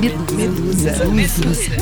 Medusa. Medusa.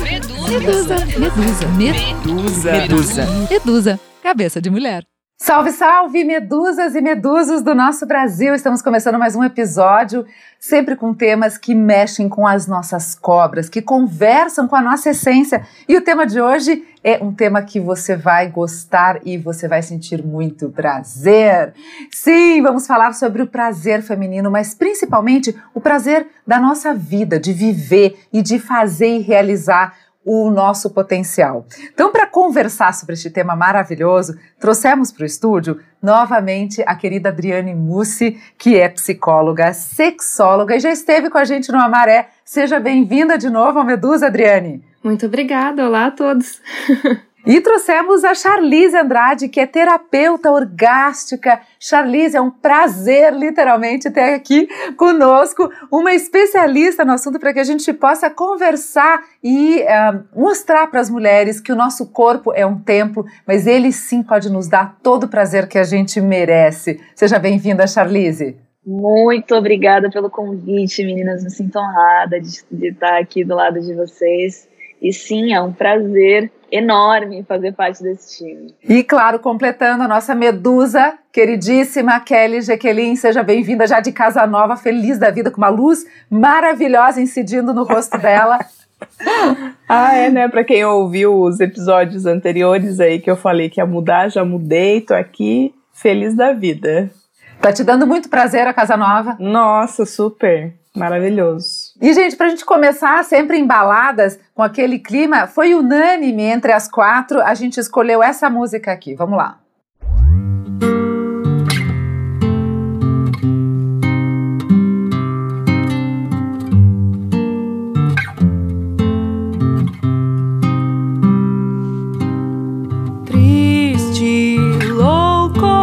Medusa. Medusa. Medusa. Medusa. Medusa. Cabeça de mulher. Salve, salve, medusas e medusos do nosso Brasil! Estamos começando mais um episódio, sempre com temas que mexem com as nossas cobras, que conversam com a nossa essência. E o tema de hoje é um tema que você vai gostar e você vai sentir muito prazer. Sim, vamos falar sobre o prazer feminino, mas principalmente o prazer da nossa vida, de viver e de fazer e realizar o nosso potencial. Então, para conversar sobre este tema maravilhoso, trouxemos para o estúdio novamente a querida Adriane Mussi, que é psicóloga, sexóloga e já esteve com a gente no Amaré. Seja bem-vinda de novo ao Medusa, Adriane. Muito obrigada, olá a todos. E trouxemos a Charlize Andrade, que é terapeuta orgástica. Charlize, é um prazer, literalmente, ter aqui conosco uma especialista no assunto para que a gente possa conversar e uh, mostrar para as mulheres que o nosso corpo é um templo, mas ele sim pode nos dar todo o prazer que a gente merece. Seja bem-vinda, Charlize. Muito obrigada pelo convite, meninas. Me sinto honrada de, de estar aqui do lado de vocês. E sim, é um prazer enorme fazer parte desse time. E claro, completando a nossa medusa, queridíssima Kelly Jequelin, seja bem-vinda já de casa nova, feliz da vida, com uma luz maravilhosa incidindo no rosto dela. ah, é, né? Para quem ouviu os episódios anteriores aí que eu falei que ia mudar, já mudei, tô aqui feliz da vida. Tá te dando muito prazer a casa nova? Nossa, super. Maravilhoso. E, gente, para a gente começar sempre embaladas com aquele clima, foi unânime entre as quatro, a gente escolheu essa música aqui. Vamos lá. Triste, louco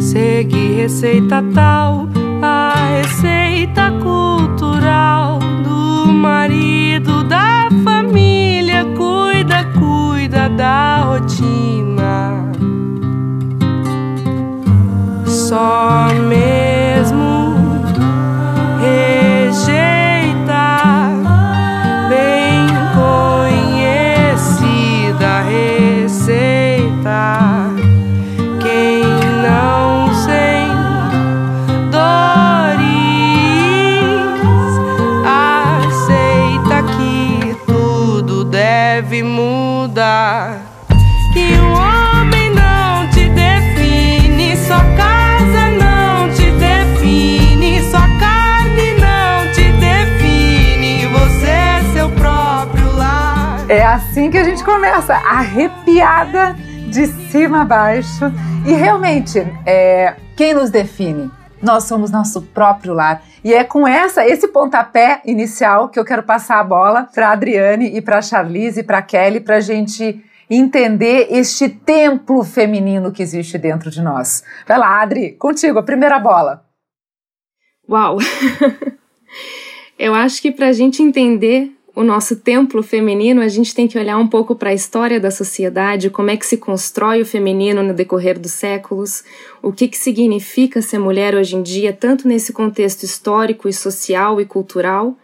Segue receita tal, a receita cultural do marido da família. Cuida, cuida da rotina. Só que a gente começa, arrepiada de cima a baixo. E realmente, é, quem nos define? Nós somos nosso próprio lar. E é com essa, esse pontapé inicial que eu quero passar a bola para Adriane e para Charlize e para Kelly para a gente entender este templo feminino que existe dentro de nós. Vai lá, Adri, contigo, a primeira bola. Uau! eu acho que para a gente entender o nosso templo feminino, a gente tem que olhar um pouco para a história da sociedade, como é que se constrói o feminino no decorrer dos séculos, o que, que significa ser mulher hoje em dia, tanto nesse contexto histórico e social e cultural,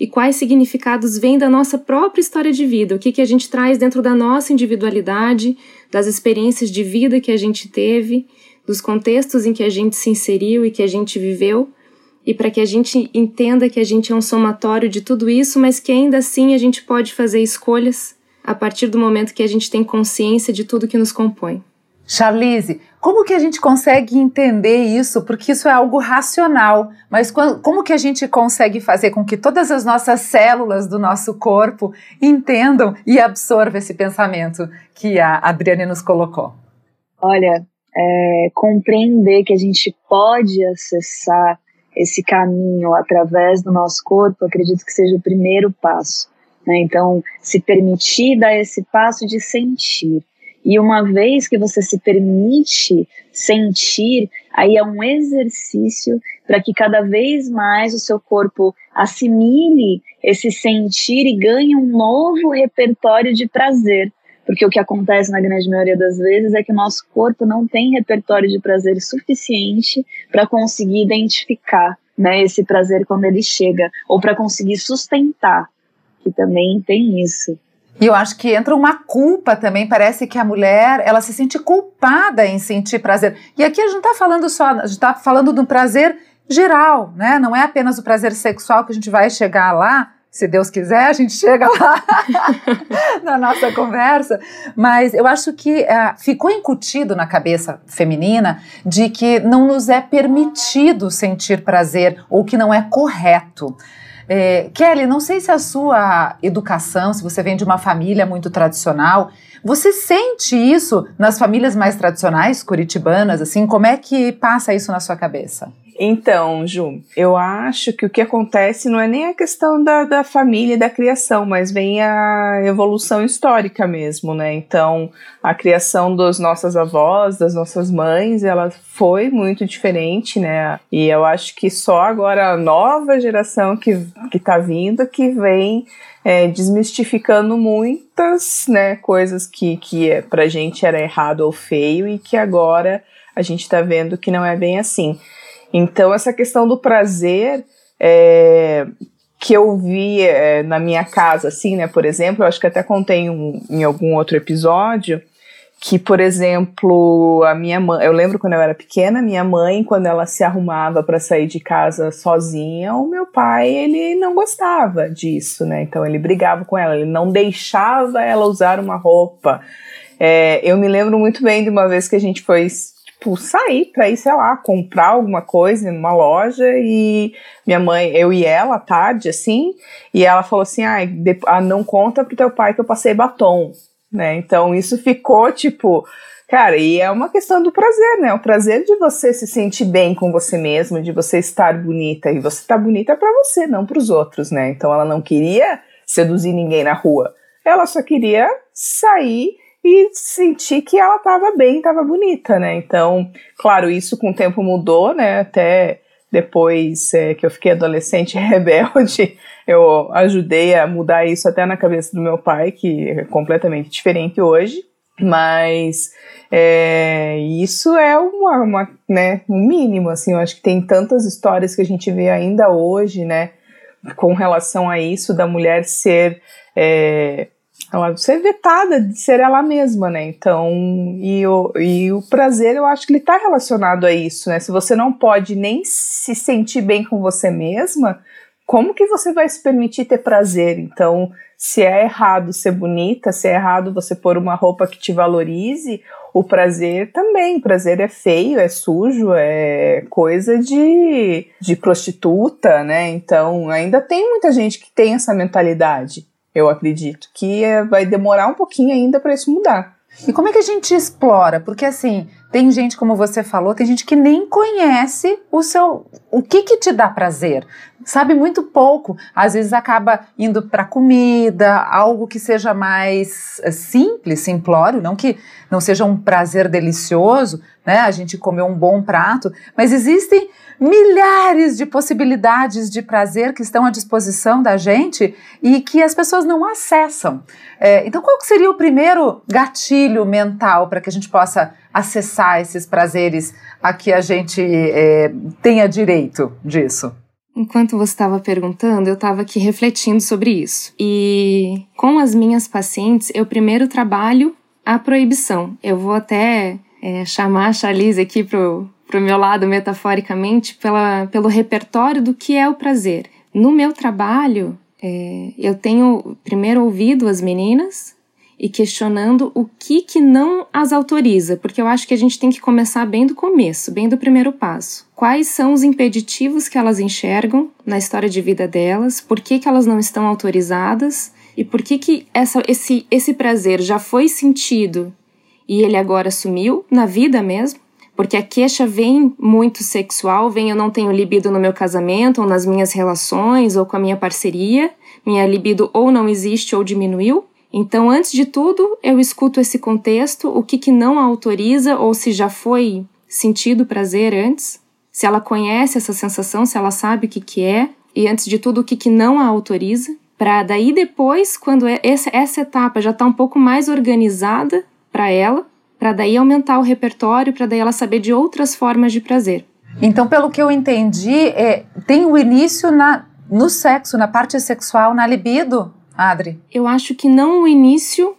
e quais significados vêm da nossa própria história de vida, o que, que a gente traz dentro da nossa individualidade, das experiências de vida que a gente teve, dos contextos em que a gente se inseriu e que a gente viveu e para que a gente entenda que a gente é um somatório de tudo isso, mas que ainda assim a gente pode fazer escolhas a partir do momento que a gente tem consciência de tudo que nos compõe. Charlize, como que a gente consegue entender isso? Porque isso é algo racional, mas como que a gente consegue fazer com que todas as nossas células do nosso corpo entendam e absorvam esse pensamento que a Adriane nos colocou? Olha, é, compreender que a gente pode acessar esse caminho através do nosso corpo, acredito que seja o primeiro passo. Né? Então, se permitir dar esse passo de sentir. E uma vez que você se permite sentir, aí é um exercício para que cada vez mais o seu corpo assimile esse sentir e ganhe um novo repertório de prazer. Porque o que acontece na grande maioria das vezes é que o nosso corpo não tem repertório de prazer suficiente para conseguir identificar né, esse prazer quando ele chega, ou para conseguir sustentar, que também tem isso. E eu acho que entra uma culpa também. Parece que a mulher ela se sente culpada em sentir prazer. E aqui a gente está falando só, a gente está falando do prazer geral, né? Não é apenas o prazer sexual que a gente vai chegar lá. Se Deus quiser, a gente chega lá na nossa conversa. Mas eu acho que uh, ficou incutido na cabeça feminina de que não nos é permitido sentir prazer ou que não é correto. É, Kelly, não sei se a sua educação, se você vem de uma família muito tradicional, você sente isso nas famílias mais tradicionais, curitibanas, assim? Como é que passa isso na sua cabeça? Então, Ju, eu acho que o que acontece não é nem a questão da, da família e da criação, mas vem a evolução histórica mesmo, né? Então, a criação das nossas avós, das nossas mães, ela foi muito diferente, né? E eu acho que só agora a nova geração que, que tá vindo que vem é, desmistificando muitas né, coisas que, que é, pra gente era errado ou feio e que agora a gente tá vendo que não é bem assim. Então, essa questão do prazer é, que eu vi é, na minha casa, assim, né, por exemplo, eu acho que até contei um, em algum outro episódio, que, por exemplo, a minha mãe, eu lembro quando eu era pequena, minha mãe, quando ela se arrumava para sair de casa sozinha, o meu pai, ele não gostava disso, né? Então ele brigava com ela, ele não deixava ela usar uma roupa. É, eu me lembro muito bem de uma vez que a gente foi tipo, sair pra ir, sei lá, comprar alguma coisa numa loja e minha mãe, eu e ela, tarde, assim, e ela falou assim, ah, ah não conta pro teu pai que eu passei batom, né, então isso ficou, tipo, cara, e é uma questão do prazer, né, o prazer de você se sentir bem com você mesmo, de você estar bonita, e você tá bonita para você, não para os outros, né, então ela não queria seduzir ninguém na rua, ela só queria sair e sentir que ela estava bem, estava bonita, né? Então, claro, isso com o tempo mudou, né? Até depois é, que eu fiquei adolescente rebelde, eu ajudei a mudar isso até na cabeça do meu pai, que é completamente diferente hoje. Mas é, isso é uma, uma, né, um mínimo, assim, eu acho que tem tantas histórias que a gente vê ainda hoje, né, com relação a isso, da mulher ser é, ela ser vetada de ser ela mesma, né? Então, e o, e o prazer, eu acho que ele está relacionado a isso, né? Se você não pode nem se sentir bem com você mesma, como que você vai se permitir ter prazer? Então, se é errado ser bonita, se é errado você pôr uma roupa que te valorize, o prazer também. O prazer é feio, é sujo, é coisa de, de prostituta, né? Então, ainda tem muita gente que tem essa mentalidade eu acredito que é, vai demorar um pouquinho ainda para isso mudar. E como é que a gente explora? Porque assim, tem gente, como você falou, tem gente que nem conhece o seu, o que que te dá prazer. Sabe muito pouco. Às vezes acaba indo para comida, algo que seja mais eh, simples, simplório, não que não seja um prazer delicioso, né? A gente comer um bom prato, mas existem milhares de possibilidades de prazer que estão à disposição da gente e que as pessoas não acessam. É, então, qual seria o primeiro gatilho mental para que a gente possa acessar esses prazeres a que a gente é, tenha direito disso? Enquanto você estava perguntando, eu estava aqui refletindo sobre isso. E com as minhas pacientes, eu primeiro trabalho a proibição. Eu vou até é, chamar a Charlize aqui pro, pro meu lado, metaforicamente, pela, pelo repertório do que é o prazer. No meu trabalho, é, eu tenho primeiro ouvido as meninas e questionando o que que não as autoriza, porque eu acho que a gente tem que começar bem do começo, bem do primeiro passo. Quais são os impeditivos que elas enxergam na história de vida delas? Por que, que elas não estão autorizadas? E por que que essa, esse, esse prazer já foi sentido e ele agora sumiu na vida mesmo? Porque a queixa vem muito sexual, vem eu não tenho libido no meu casamento, ou nas minhas relações, ou com a minha parceria, minha libido ou não existe ou diminuiu. Então, antes de tudo, eu escuto esse contexto, o que, que não autoriza, ou se já foi sentido prazer antes, se ela conhece essa sensação, se ela sabe o que, que é, e antes de tudo, o que, que não a autoriza. para daí depois, quando é, essa etapa já está um pouco mais organizada para ela, para daí aumentar o repertório, para daí ela saber de outras formas de prazer. Então, pelo que eu entendi, é, tem o início na, no sexo, na parte sexual, na libido, Adri? Eu acho que não o início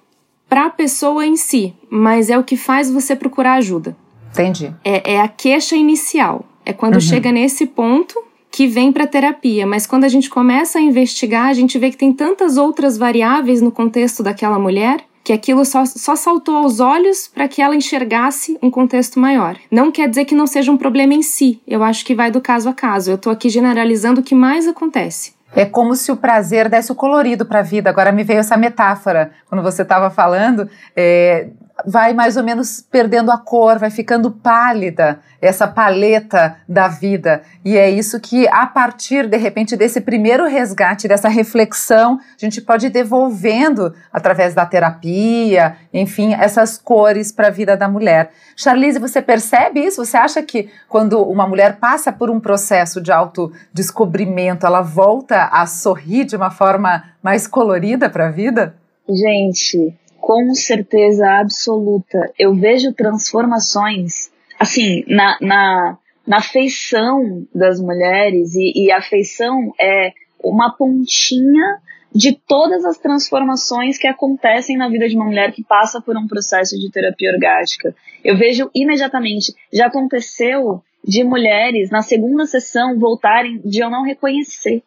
para a pessoa em si, mas é o que faz você procurar ajuda. Entendi. É, é a queixa inicial. É quando uhum. chega nesse ponto que vem para terapia, mas quando a gente começa a investigar, a gente vê que tem tantas outras variáveis no contexto daquela mulher que aquilo só, só saltou aos olhos para que ela enxergasse um contexto maior. Não quer dizer que não seja um problema em si, eu acho que vai do caso a caso. Eu estou aqui generalizando o que mais acontece. É como se o prazer desse o colorido para a vida. Agora me veio essa metáfora quando você estava falando. É, vai mais ou menos perdendo a cor, vai ficando pálida essa paleta da vida. E é isso que, a partir, de repente, desse primeiro resgate, dessa reflexão, a gente pode ir devolvendo, através da terapia, enfim, essas cores para a vida da mulher. Charlize, você percebe isso? Você acha que quando uma mulher passa por um processo de autodescobrimento, ela volta a sorrir de uma forma mais colorida para a vida? Gente, com certeza absoluta. Eu vejo transformações, assim, na, na, na feição das mulheres, e, e a feição é uma pontinha de todas as transformações que acontecem na vida de uma mulher que passa por um processo de terapia orgástica. Eu vejo imediatamente, já aconteceu de mulheres na segunda sessão voltarem de eu não reconhecer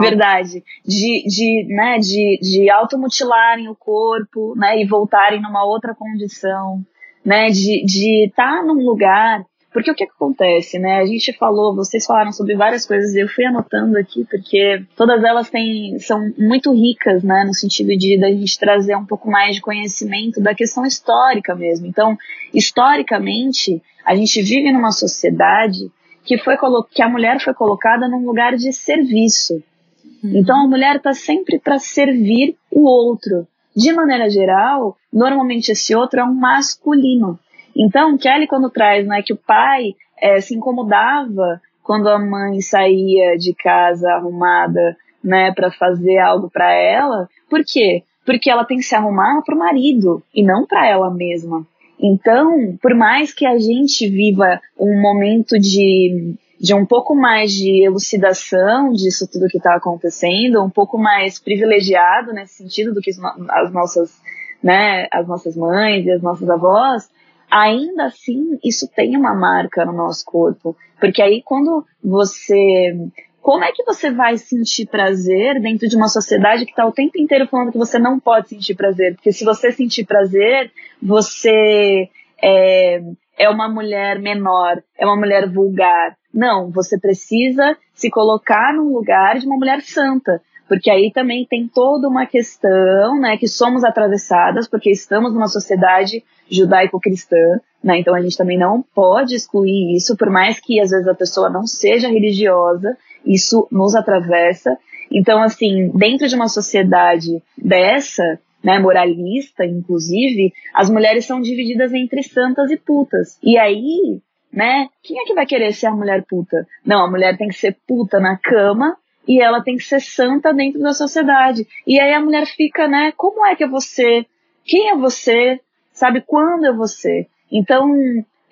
Verdade. De, de, né, de, de automutilarem o corpo, né, e voltarem numa outra condição, né, de estar tá num lugar. Porque o que, que acontece, né? A gente falou, vocês falaram sobre várias coisas, eu fui anotando aqui, porque todas elas têm, são muito ricas, né? No sentido de da gente trazer um pouco mais de conhecimento da questão histórica mesmo. Então, historicamente, a gente vive numa sociedade que, foi que a mulher foi colocada num lugar de serviço. Uhum. Então a mulher está sempre para servir o outro. De maneira geral, normalmente esse outro é um masculino. Então, Kelly, quando traz né, que o pai é, se incomodava quando a mãe saía de casa arrumada né, para fazer algo para ela, por quê? Porque ela tem que se arrumar para o marido e não para ela mesma. Então, por mais que a gente viva um momento de, de um pouco mais de elucidação disso tudo que está acontecendo, um pouco mais privilegiado nesse sentido do que as nossas, né, as nossas mães e as nossas avós, ainda assim isso tem uma marca no nosso corpo. Porque aí quando você como é que você vai sentir prazer dentro de uma sociedade que está o tempo inteiro falando que você não pode sentir prazer? Porque se você sentir prazer, você é, é uma mulher menor, é uma mulher vulgar. Não, você precisa se colocar num lugar de uma mulher santa. Porque aí também tem toda uma questão, né, que somos atravessadas, porque estamos numa sociedade judaico-cristã, né, então a gente também não pode excluir isso, por mais que às vezes a pessoa não seja religiosa, isso nos atravessa. Então, assim, dentro de uma sociedade dessa, né, moralista, inclusive, as mulheres são divididas entre santas e putas. E aí, né, quem é que vai querer ser a mulher puta? Não, a mulher tem que ser puta na cama e ela tem que ser santa dentro da sociedade. E aí a mulher fica, né, como é que é você? Quem é você? Sabe quando é você? Então,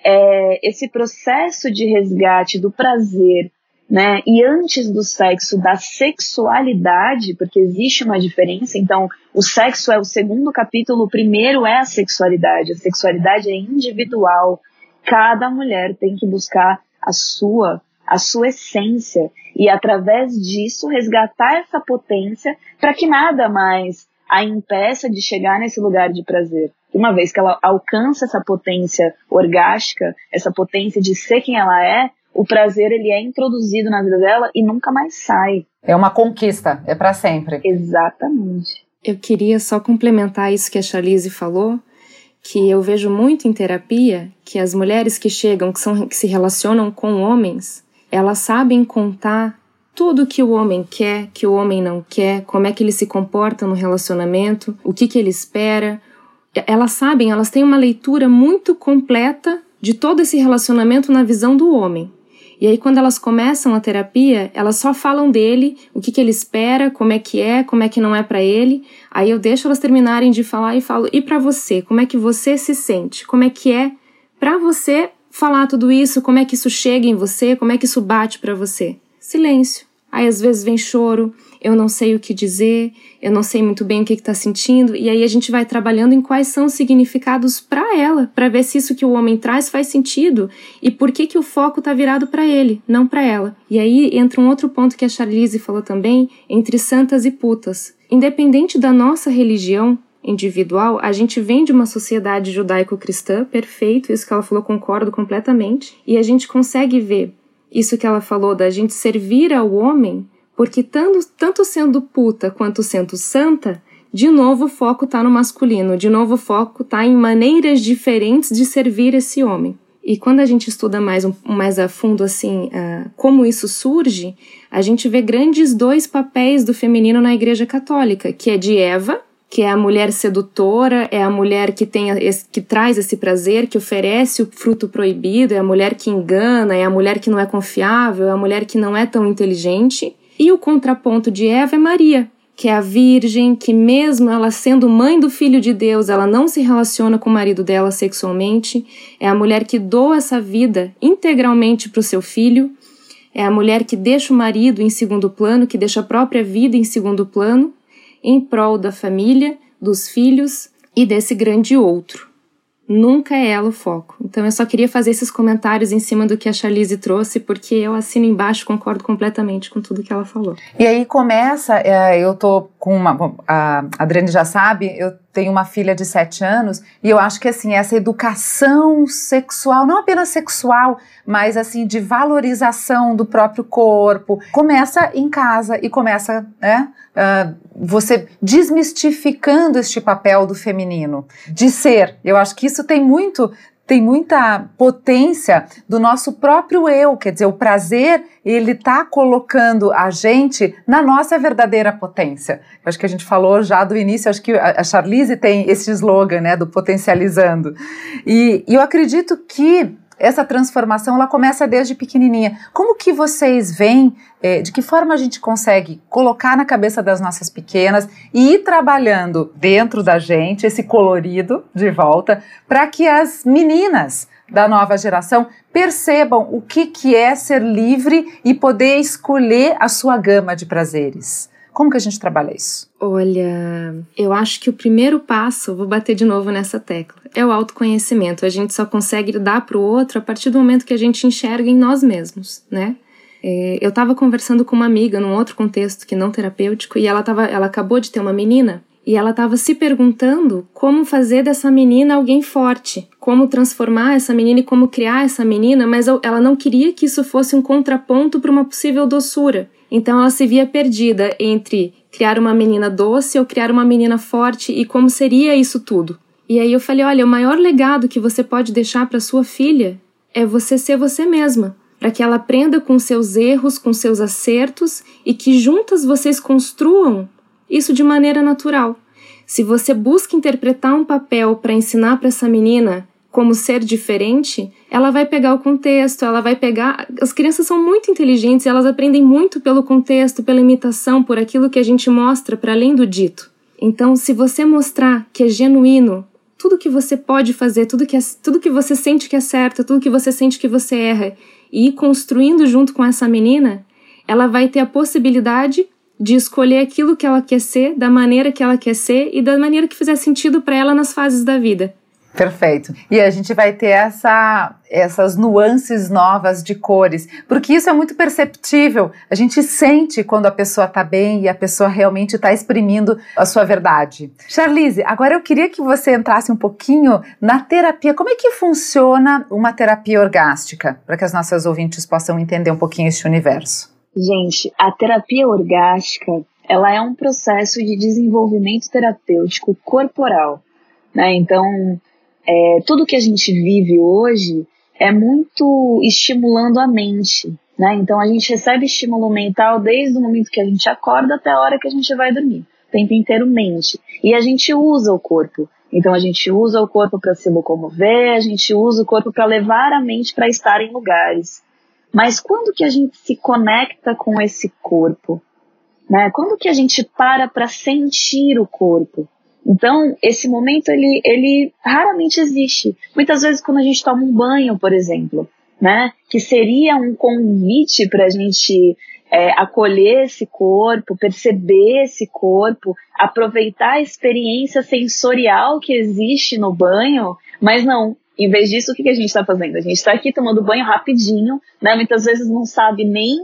é, esse processo de resgate do prazer né? E antes do sexo, da sexualidade, porque existe uma diferença. Então, o sexo é o segundo capítulo, o primeiro é a sexualidade. A sexualidade é individual. Cada mulher tem que buscar a sua, a sua essência e através disso resgatar essa potência para que nada mais a impeça de chegar nesse lugar de prazer. Uma vez que ela alcança essa potência orgástica, essa potência de ser quem ela é, o prazer ele é introduzido na vida dela e nunca mais sai. É uma conquista, é para sempre. Exatamente. Eu queria só complementar isso que a Charlize falou, que eu vejo muito em terapia que as mulheres que chegam, que, são, que se relacionam com homens, elas sabem contar tudo que o homem quer, que o homem não quer, como é que ele se comporta no relacionamento, o que, que ele espera. Elas sabem, elas têm uma leitura muito completa de todo esse relacionamento na visão do homem. E aí, quando elas começam a terapia, elas só falam dele, o que, que ele espera, como é que é, como é que não é para ele. Aí eu deixo elas terminarem de falar e falo: e para você? Como é que você se sente? Como é que é para você falar tudo isso? Como é que isso chega em você? Como é que isso bate para você? Silêncio. Aí às vezes vem choro, eu não sei o que dizer, eu não sei muito bem o que está sentindo, e aí a gente vai trabalhando em quais são os significados para ela, para ver se isso que o homem traz faz sentido e por que, que o foco está virado para ele, não para ela. E aí entra um outro ponto que a Charlize falou também, entre santas e putas. Independente da nossa religião, individual, a gente vem de uma sociedade judaico-cristã, perfeito, isso que ela falou, concordo completamente, e a gente consegue ver isso que ela falou da gente servir ao homem porque tanto, tanto sendo puta quanto sendo santa, de novo o foco está no masculino, de novo o foco está em maneiras diferentes de servir esse homem. E quando a gente estuda mais, um, mais a fundo assim uh, como isso surge, a gente vê grandes dois papéis do feminino na Igreja Católica, que é de Eva, que é a mulher sedutora, é a mulher que tem esse, que traz esse prazer, que oferece o fruto proibido, é a mulher que engana, é a mulher que não é confiável, é a mulher que não é tão inteligente. E o contraponto de Eva é Maria, que é a virgem, que mesmo ela sendo mãe do filho de Deus, ela não se relaciona com o marido dela sexualmente, é a mulher que doa essa vida integralmente para o seu filho, é a mulher que deixa o marido em segundo plano, que deixa a própria vida em segundo plano, em prol da família, dos filhos e desse grande outro nunca é ela o foco. Então eu só queria fazer esses comentários em cima do que a Charlize trouxe, porque eu assino embaixo, concordo completamente com tudo que ela falou. E aí começa, é, eu tô com uma, a Adriane já sabe, eu tenho uma filha de 7 anos e eu acho que assim essa educação sexual, não apenas sexual, mas assim de valorização do próprio corpo, começa em casa e começa, né, uh, você desmistificando este papel do feminino, de ser. Eu acho que isso tem muito tem muita potência do nosso próprio eu, quer dizer, o prazer, ele tá colocando a gente na nossa verdadeira potência. Eu acho que a gente falou já do início, acho que a Charlize tem esse slogan, né, do potencializando. E, e eu acredito que essa transformação ela começa desde pequenininha. Como que vocês veem, eh, de que forma a gente consegue colocar na cabeça das nossas pequenas e ir trabalhando dentro da gente esse colorido de volta para que as meninas da nova geração percebam o que, que é ser livre e poder escolher a sua gama de prazeres? Como que a gente trabalha isso? Olha, eu acho que o primeiro passo, vou bater de novo nessa tecla, é o autoconhecimento. A gente só consegue dar para o outro a partir do momento que a gente enxerga em nós mesmos, né? É, eu estava conversando com uma amiga num outro contexto que não terapêutico e ela, tava, ela acabou de ter uma menina e ela estava se perguntando como fazer dessa menina alguém forte, como transformar essa menina e como criar essa menina, mas ela não queria que isso fosse um contraponto para uma possível doçura. Então ela se via perdida entre criar uma menina doce ou criar uma menina forte e como seria isso tudo. E aí eu falei: olha, o maior legado que você pode deixar para sua filha é você ser você mesma, para que ela aprenda com seus erros, com seus acertos e que juntas vocês construam isso de maneira natural. Se você busca interpretar um papel para ensinar para essa menina como ser diferente, ela vai pegar o contexto, ela vai pegar. As crianças são muito inteligentes, elas aprendem muito pelo contexto, pela imitação, por aquilo que a gente mostra para além do dito. Então, se você mostrar que é genuíno tudo que você pode fazer, tudo que, é, tudo que você sente que é certo, tudo que você sente que você erra, e ir construindo junto com essa menina, ela vai ter a possibilidade de escolher aquilo que ela quer ser, da maneira que ela quer ser e da maneira que fizer sentido para ela nas fases da vida. Perfeito. E a gente vai ter essa, essas nuances novas de cores, porque isso é muito perceptível. A gente sente quando a pessoa está bem e a pessoa realmente está exprimindo a sua verdade. Charlize, agora eu queria que você entrasse um pouquinho na terapia. Como é que funciona uma terapia orgástica, para que as nossas ouvintes possam entender um pouquinho esse universo? Gente, a terapia orgástica, ela é um processo de desenvolvimento terapêutico corporal. Né? Então, é, tudo que a gente vive hoje é muito estimulando a mente. Né? Então a gente recebe estímulo mental desde o momento que a gente acorda até a hora que a gente vai dormir. O tempo inteiro mente. E a gente usa o corpo. Então a gente usa o corpo para se locomover, a gente usa o corpo para levar a mente para estar em lugares. Mas quando que a gente se conecta com esse corpo? Né? Quando que a gente para para sentir o corpo? Então, esse momento, ele, ele raramente existe. Muitas vezes, quando a gente toma um banho, por exemplo, né? Que seria um convite para a gente é, acolher esse corpo, perceber esse corpo, aproveitar a experiência sensorial que existe no banho, mas não. Em vez disso, o que, a gente está fazendo? A gente está aqui tomando banho rapidinho, né? Muitas vezes não sabe nem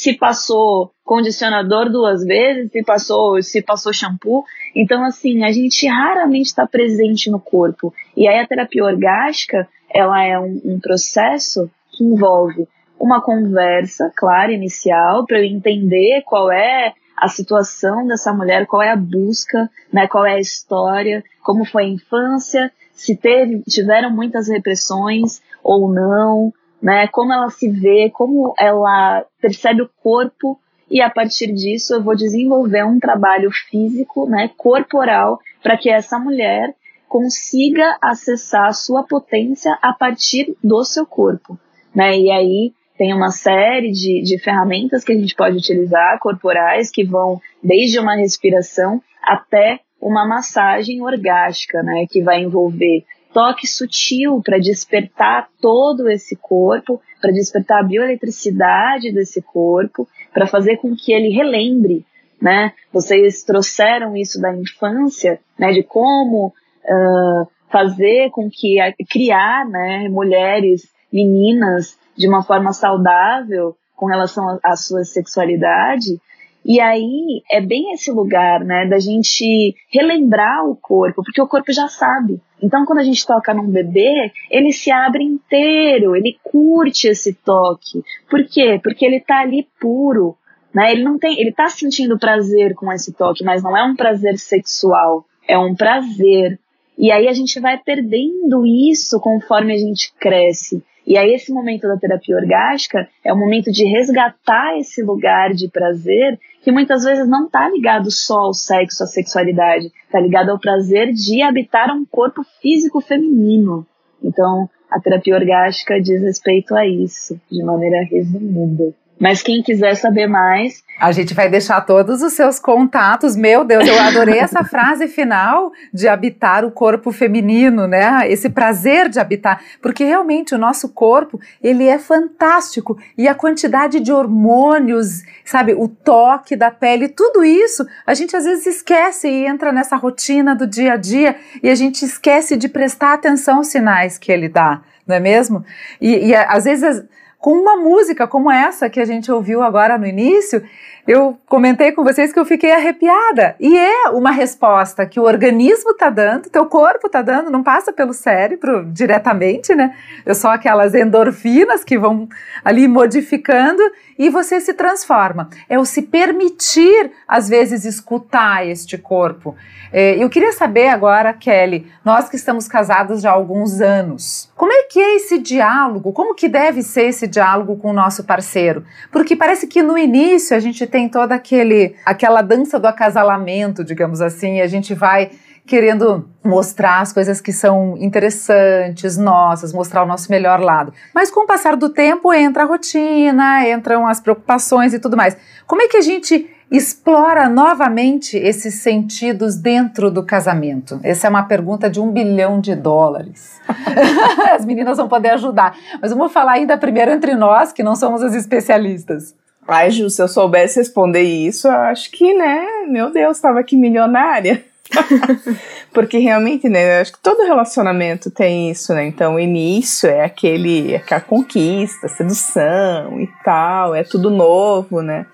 se passou condicionador duas vezes, se passou, se passou shampoo. Então, assim, a gente raramente está presente no corpo. E aí a terapia orgástica, ela é um, um processo que envolve uma conversa clara, inicial, para eu entender qual é a situação dessa mulher, qual é a busca, né, qual é a história, como foi a infância, se teve, tiveram muitas repressões ou não, né? Como ela se vê, como ela percebe o corpo e a partir disso eu vou desenvolver um trabalho físico, né, corporal, para que essa mulher consiga acessar a sua potência a partir do seu corpo, né? E aí tem uma série de, de ferramentas que a gente pode utilizar, corporais, que vão desde uma respiração até uma massagem orgástica, né? Que vai envolver toque sutil para despertar todo esse corpo, para despertar a bioeletricidade desse corpo, para fazer com que ele relembre, né? Vocês trouxeram isso da infância, né? De como uh, fazer com que a, criar, né? Mulheres, meninas de uma forma saudável com relação à sua sexualidade e aí é bem esse lugar, né, da gente relembrar o corpo, porque o corpo já sabe. Então, quando a gente toca num bebê, ele se abre inteiro, ele curte esse toque. Por quê? Porque ele tá ali puro, né? Ele não tem, ele tá sentindo prazer com esse toque, mas não é um prazer sexual, é um prazer. E aí a gente vai perdendo isso conforme a gente cresce. E aí esse momento da terapia orgástica é o momento de resgatar esse lugar de prazer que muitas vezes não está ligado só ao sexo, à sexualidade, está ligado ao prazer de habitar um corpo físico feminino. Então, a terapia orgástica diz respeito a isso, de maneira resumida. Mas quem quiser saber mais. A gente vai deixar todos os seus contatos. Meu Deus, eu adorei essa frase final de habitar o corpo feminino, né? Esse prazer de habitar. Porque realmente o nosso corpo, ele é fantástico. E a quantidade de hormônios, sabe? O toque da pele, tudo isso, a gente às vezes esquece e entra nessa rotina do dia a dia e a gente esquece de prestar atenção aos sinais que ele dá, não é mesmo? E, e às vezes com uma música como essa que a gente ouviu agora no início, eu comentei com vocês que eu fiquei arrepiada. E é uma resposta que o organismo está dando, teu corpo está dando, não passa pelo cérebro diretamente, né? É só aquelas endorfinas que vão ali modificando e você se transforma. É o se permitir, às vezes, escutar este corpo. É, eu queria saber agora, Kelly, nós que estamos casados já há alguns anos, como é que é esse diálogo? Como que deve ser esse diálogo com o nosso parceiro? Porque parece que no início a gente tem toda aquele, aquela dança do acasalamento, digamos assim, e a gente vai querendo mostrar as coisas que são interessantes, nossas, mostrar o nosso melhor lado. Mas com o passar do tempo entra a rotina, entram as preocupações e tudo mais. Como é que a gente explora novamente esses sentidos dentro do casamento? Essa é uma pergunta de um bilhão de dólares. as meninas vão poder ajudar. Mas vamos falar ainda primeiro entre nós, que não somos as especialistas. Ai, Ju, se eu soubesse responder isso, eu acho que, né, meu Deus, estava aqui milionária. Porque realmente, né, eu acho que todo relacionamento tem isso, né? Então, o início é aquele, aquela conquista, sedução e tal, é tudo novo, né?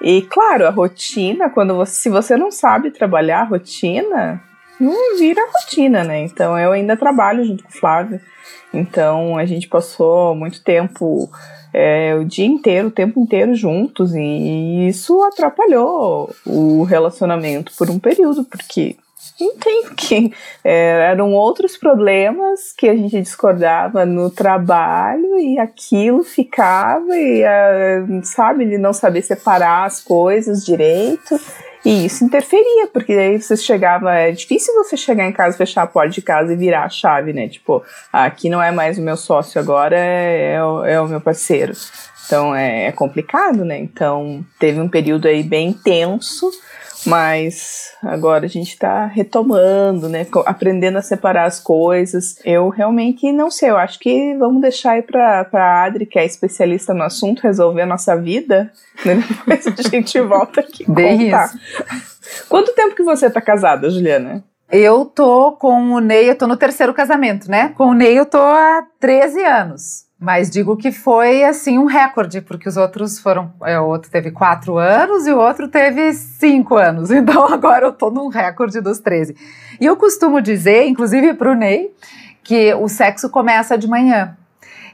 E claro, a rotina, quando você, se você não sabe trabalhar a rotina, não vira rotina, né? Então eu ainda trabalho junto com o Flávio. Então a gente passou muito tempo, é, o dia inteiro, o tempo inteiro juntos, e isso atrapalhou o relacionamento por um período, porque não tem que. É, eram outros problemas que a gente discordava no trabalho e aquilo ficava, e sabe, ele não saber separar as coisas direito. E isso interferia, porque aí você chegava. É difícil você chegar em casa, fechar a porta de casa e virar a chave, né? Tipo, aqui não é mais o meu sócio agora, é, é, o, é o meu parceiro. Então é, é complicado, né? Então teve um período aí bem tenso mas agora a gente está retomando, né? Aprendendo a separar as coisas. Eu realmente não sei, eu acho que vamos deixar aí para a Adri, que é especialista no assunto, resolver a nossa vida. Né? Depois a gente volta aqui Bem contar. Isso. Quanto tempo que você está casada, Juliana? Eu tô com o Ney, eu tô no terceiro casamento, né? Com o Ney eu tô há 13 anos. Mas digo que foi assim um recorde, porque os outros foram. É, o outro teve quatro anos e o outro teve cinco anos. Então agora eu tô num recorde dos 13. E eu costumo dizer, inclusive para o Ney, que o sexo começa de manhã.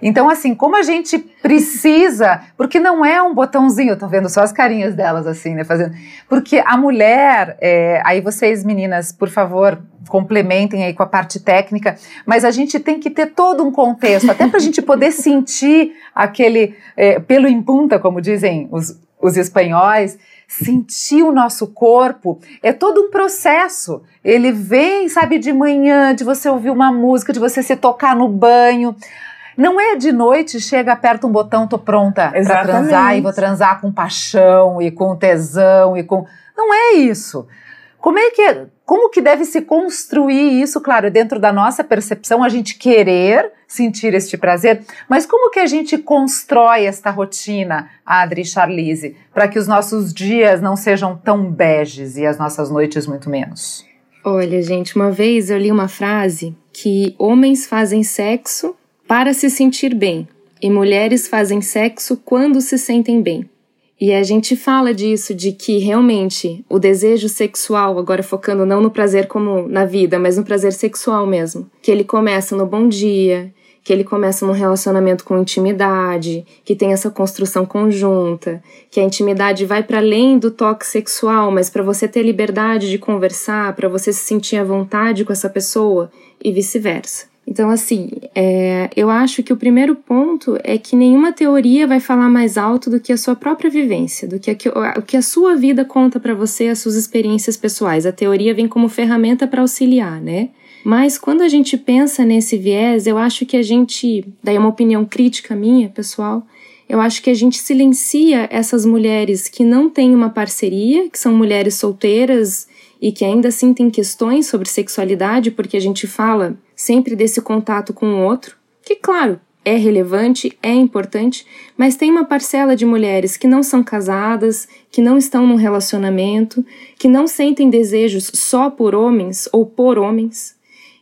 Então, assim, como a gente precisa, porque não é um botãozinho, eu tô vendo só as carinhas delas assim, né, fazendo. Porque a mulher, é, aí vocês meninas, por favor, complementem aí com a parte técnica, mas a gente tem que ter todo um contexto, até para a gente poder sentir aquele é, pelo em punta, como dizem os, os espanhóis, sentir o nosso corpo é todo um processo. Ele vem, sabe, de manhã, de você ouvir uma música, de você se tocar no banho. Não é de noite, chega, aperta um botão, tô pronta para transar e vou transar com paixão e com tesão e com. Não é isso. Como é que como que deve se construir isso, claro, dentro da nossa percepção, a gente querer sentir este prazer, mas como que a gente constrói esta rotina, Adri e Charlize, para que os nossos dias não sejam tão beges e as nossas noites muito menos? Olha, gente, uma vez eu li uma frase que homens fazem sexo para se sentir bem e mulheres fazem sexo quando se sentem bem. E a gente fala disso, de que realmente o desejo sexual, agora focando não no prazer como na vida, mas no prazer sexual mesmo, que ele começa no bom dia, que ele começa num relacionamento com intimidade, que tem essa construção conjunta, que a intimidade vai para além do toque sexual, mas para você ter liberdade de conversar, para você se sentir à vontade com essa pessoa e vice-versa. Então, assim, é, eu acho que o primeiro ponto é que nenhuma teoria vai falar mais alto do que a sua própria vivência, do que a, o que a sua vida conta para você, as suas experiências pessoais. A teoria vem como ferramenta para auxiliar, né? Mas quando a gente pensa nesse viés, eu acho que a gente, daí é uma opinião crítica minha, pessoal, eu acho que a gente silencia essas mulheres que não têm uma parceria, que são mulheres solteiras e que ainda assim têm questões sobre sexualidade, porque a gente fala sempre desse contato com o outro, que, claro, é relevante, é importante, mas tem uma parcela de mulheres que não são casadas, que não estão num relacionamento, que não sentem desejos só por homens ou por homens.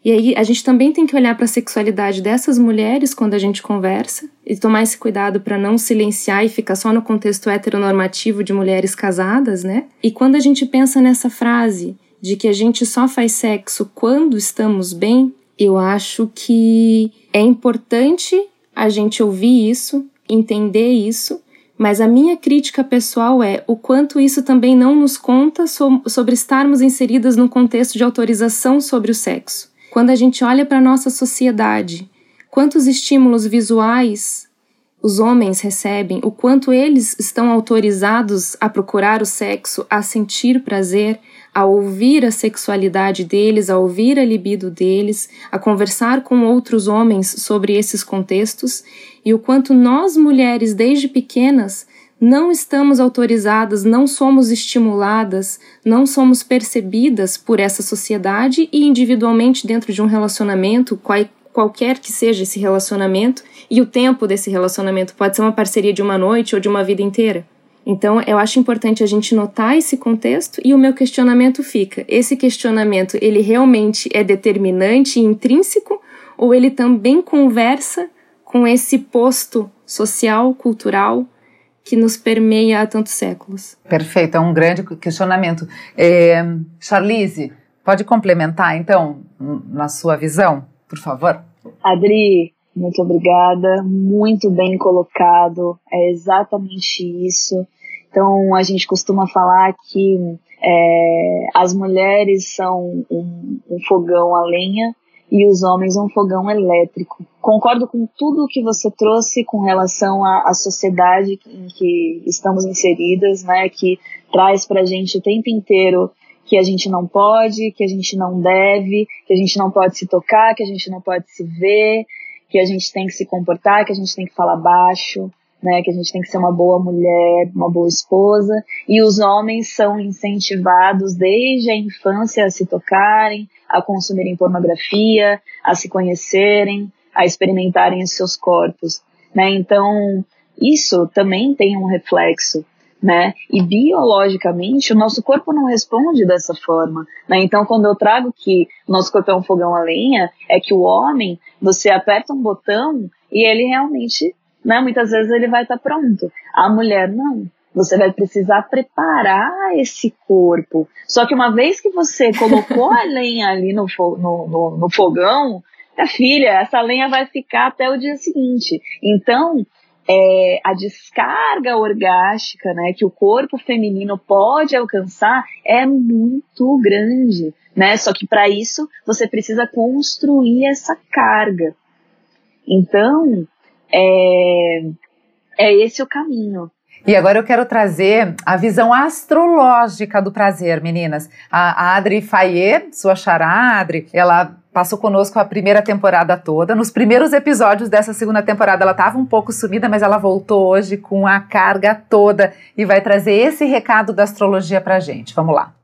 E aí a gente também tem que olhar para a sexualidade dessas mulheres quando a gente conversa e tomar esse cuidado para não silenciar e ficar só no contexto heteronormativo de mulheres casadas, né? E quando a gente pensa nessa frase de que a gente só faz sexo quando estamos bem, eu acho que é importante a gente ouvir isso, entender isso, mas a minha crítica pessoal é o quanto isso também não nos conta so sobre estarmos inseridas num contexto de autorização sobre o sexo. Quando a gente olha para a nossa sociedade, quantos estímulos visuais os homens recebem, o quanto eles estão autorizados a procurar o sexo, a sentir prazer, a ouvir a sexualidade deles, a ouvir a libido deles, a conversar com outros homens sobre esses contextos e o quanto nós mulheres desde pequenas não estamos autorizadas, não somos estimuladas, não somos percebidas por essa sociedade e individualmente dentro de um relacionamento, qual, qualquer que seja esse relacionamento, e o tempo desse relacionamento pode ser uma parceria de uma noite ou de uma vida inteira. Então, eu acho importante a gente notar esse contexto e o meu questionamento fica: esse questionamento, ele realmente é determinante e intrínseco ou ele também conversa com esse posto social, cultural que nos permeia há tantos séculos? Perfeito, é um grande questionamento. É, Charlize, pode complementar então na sua visão, por favor? Adri, muito obrigada, muito bem colocado, é exatamente isso. Então, a gente costuma falar que é, as mulheres são um, um fogão a lenha e os homens um fogão elétrico. Concordo com tudo o que você trouxe com relação à, à sociedade em que estamos inseridas, né, que traz para a gente o tempo inteiro que a gente não pode, que a gente não deve, que a gente não pode se tocar, que a gente não pode se ver, que a gente tem que se comportar, que a gente tem que falar baixo, né, que a gente tem que ser uma boa mulher, uma boa esposa, e os homens são incentivados desde a infância a se tocarem, a consumirem pornografia, a se conhecerem, a experimentarem os seus corpos, né? Então, isso também tem um reflexo né? E biologicamente o nosso corpo não responde dessa forma, né? Então quando eu trago que nosso corpo é um fogão a lenha, é que o homem, você aperta um botão e ele realmente, né? Muitas vezes ele vai estar tá pronto. A mulher não. Você vai precisar preparar esse corpo. Só que uma vez que você colocou a lenha ali no, no, no, no fogão, minha filha, essa lenha vai ficar até o dia seguinte. Então, é, a descarga orgástica né, que o corpo feminino pode alcançar é muito grande. Né? Só que para isso você precisa construir essa carga. Então, é, é esse o caminho. E agora eu quero trazer a visão astrológica do prazer, meninas. A Adri Fayet, sua xará, Adri, ela passou conosco a primeira temporada toda. Nos primeiros episódios dessa segunda temporada ela estava um pouco sumida, mas ela voltou hoje com a carga toda e vai trazer esse recado da astrologia pra gente. Vamos lá.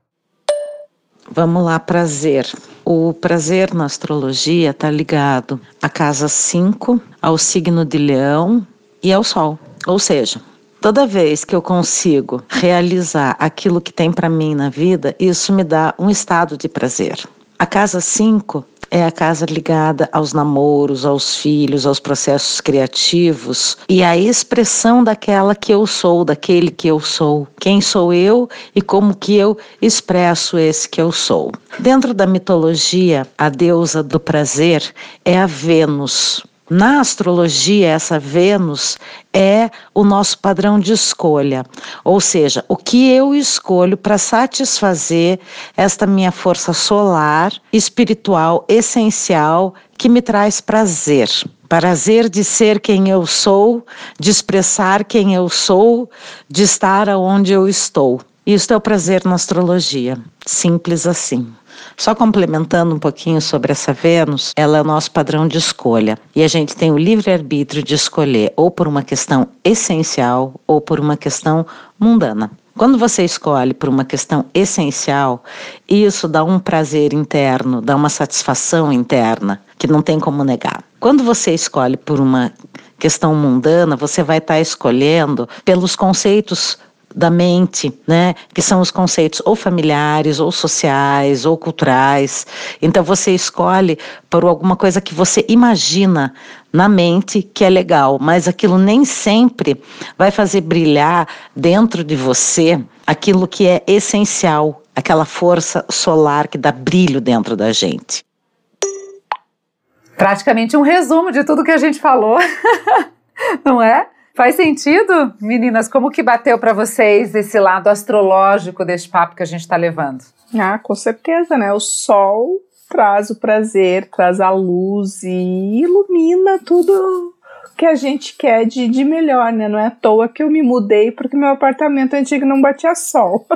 Vamos lá, prazer. O prazer na astrologia está ligado à casa 5, ao signo de Leão e ao Sol. Ou seja, toda vez que eu consigo realizar aquilo que tem para mim na vida, isso me dá um estado de prazer. A casa 5 é a casa ligada aos namoros, aos filhos, aos processos criativos e à expressão daquela que eu sou, daquele que eu sou. Quem sou eu e como que eu expresso esse que eu sou. Dentro da mitologia, a deusa do prazer é a Vênus. Na astrologia, essa Vênus é o nosso padrão de escolha, ou seja, o que eu escolho para satisfazer esta minha força solar, espiritual, essencial, que me traz prazer. Prazer de ser quem eu sou, de expressar quem eu sou, de estar onde eu estou. Isto é o prazer na astrologia, simples assim. Só complementando um pouquinho sobre essa Vênus, ela é o nosso padrão de escolha. E a gente tem o livre-arbítrio de escolher ou por uma questão essencial ou por uma questão mundana. Quando você escolhe por uma questão essencial, isso dá um prazer interno, dá uma satisfação interna que não tem como negar. Quando você escolhe por uma questão mundana, você vai estar escolhendo pelos conceitos da mente, né? Que são os conceitos ou familiares, ou sociais, ou culturais. Então você escolhe por alguma coisa que você imagina na mente que é legal, mas aquilo nem sempre vai fazer brilhar dentro de você aquilo que é essencial, aquela força solar que dá brilho dentro da gente. Praticamente um resumo de tudo que a gente falou, não é? Faz sentido, meninas? Como que bateu para vocês esse lado astrológico desse papo que a gente está levando? Ah, com certeza, né? O sol traz o prazer, traz a luz e ilumina tudo que a gente quer de, de melhor, né? Não é à toa que eu me mudei porque meu apartamento antigo não batia sol.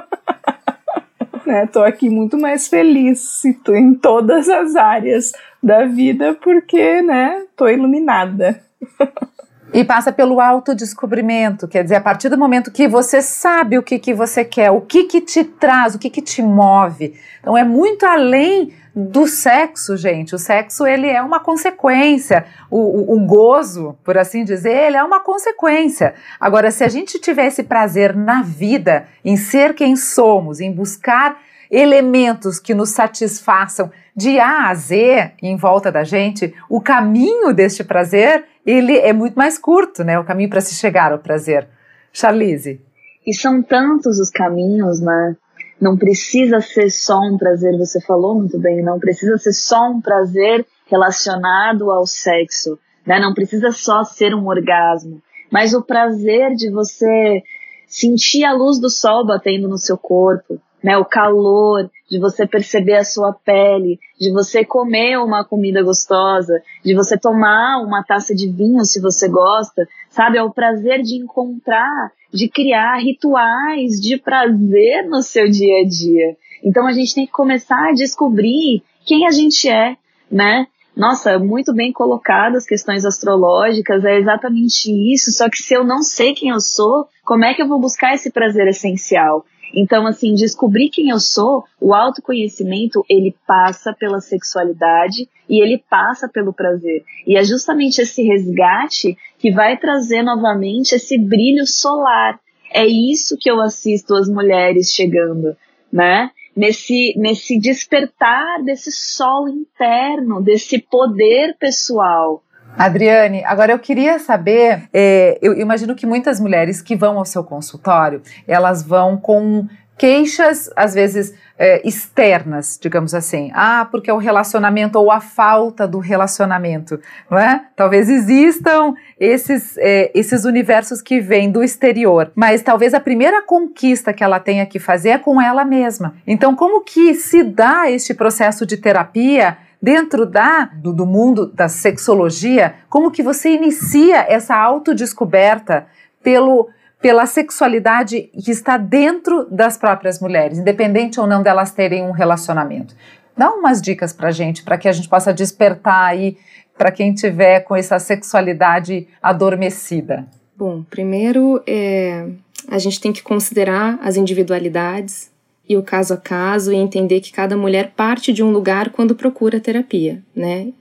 né? Tô aqui muito mais feliz em todas as áreas da vida porque, né, tô iluminada. E passa pelo autodescobrimento, quer dizer, a partir do momento que você sabe o que, que você quer, o que, que te traz, o que, que te move. Então é muito além do sexo, gente. O sexo ele é uma consequência. O, o, o, gozo, por assim dizer, ele é uma consequência. Agora, se a gente tiver esse prazer na vida, em ser quem somos, em buscar elementos que nos satisfaçam de A a Z em volta da gente, o caminho deste prazer ele é muito mais curto, né? O caminho para se chegar ao prazer. Charlize. E são tantos os caminhos, né? Não precisa ser só um prazer, você falou muito bem, não precisa ser só um prazer relacionado ao sexo, né? Não precisa só ser um orgasmo, mas o prazer de você sentir a luz do sol batendo no seu corpo, né? O calor, de você perceber a sua pele, de você comer uma comida gostosa, de você tomar uma taça de vinho se você gosta, sabe? É o prazer de encontrar, de criar rituais de prazer no seu dia a dia. Então a gente tem que começar a descobrir quem a gente é, né? Nossa, muito bem colocado as questões astrológicas, é exatamente isso. Só que se eu não sei quem eu sou, como é que eu vou buscar esse prazer essencial? Então, assim, descobrir quem eu sou, o autoconhecimento, ele passa pela sexualidade e ele passa pelo prazer. E é justamente esse resgate que vai trazer novamente esse brilho solar. É isso que eu assisto as mulheres chegando, né? Nesse, nesse despertar desse sol interno, desse poder pessoal, Adriane, agora eu queria saber, é, eu imagino que muitas mulheres que vão ao seu consultório, elas vão com queixas, às vezes, é, externas, digamos assim. Ah, porque é o relacionamento ou a falta do relacionamento, não é? Talvez existam esses, é, esses universos que vêm do exterior, mas talvez a primeira conquista que ela tenha que fazer é com ela mesma. Então, como que se dá este processo de terapia dentro da do, do mundo da sexologia, como que você inicia essa autodescoberta pelo pela sexualidade que está dentro das próprias mulheres, independente ou não delas terem um relacionamento. Dá umas dicas pra gente, para que a gente possa despertar aí para quem tiver com essa sexualidade adormecida. Bom, primeiro é, a gente tem que considerar as individualidades, e o caso a caso e entender que cada mulher parte de um lugar quando procura terapia, né?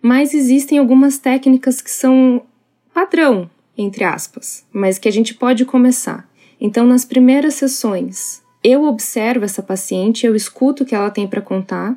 Mas existem algumas técnicas que são padrão, entre aspas, mas que a gente pode começar. Então, nas primeiras sessões, eu observo essa paciente, eu escuto o que ela tem para contar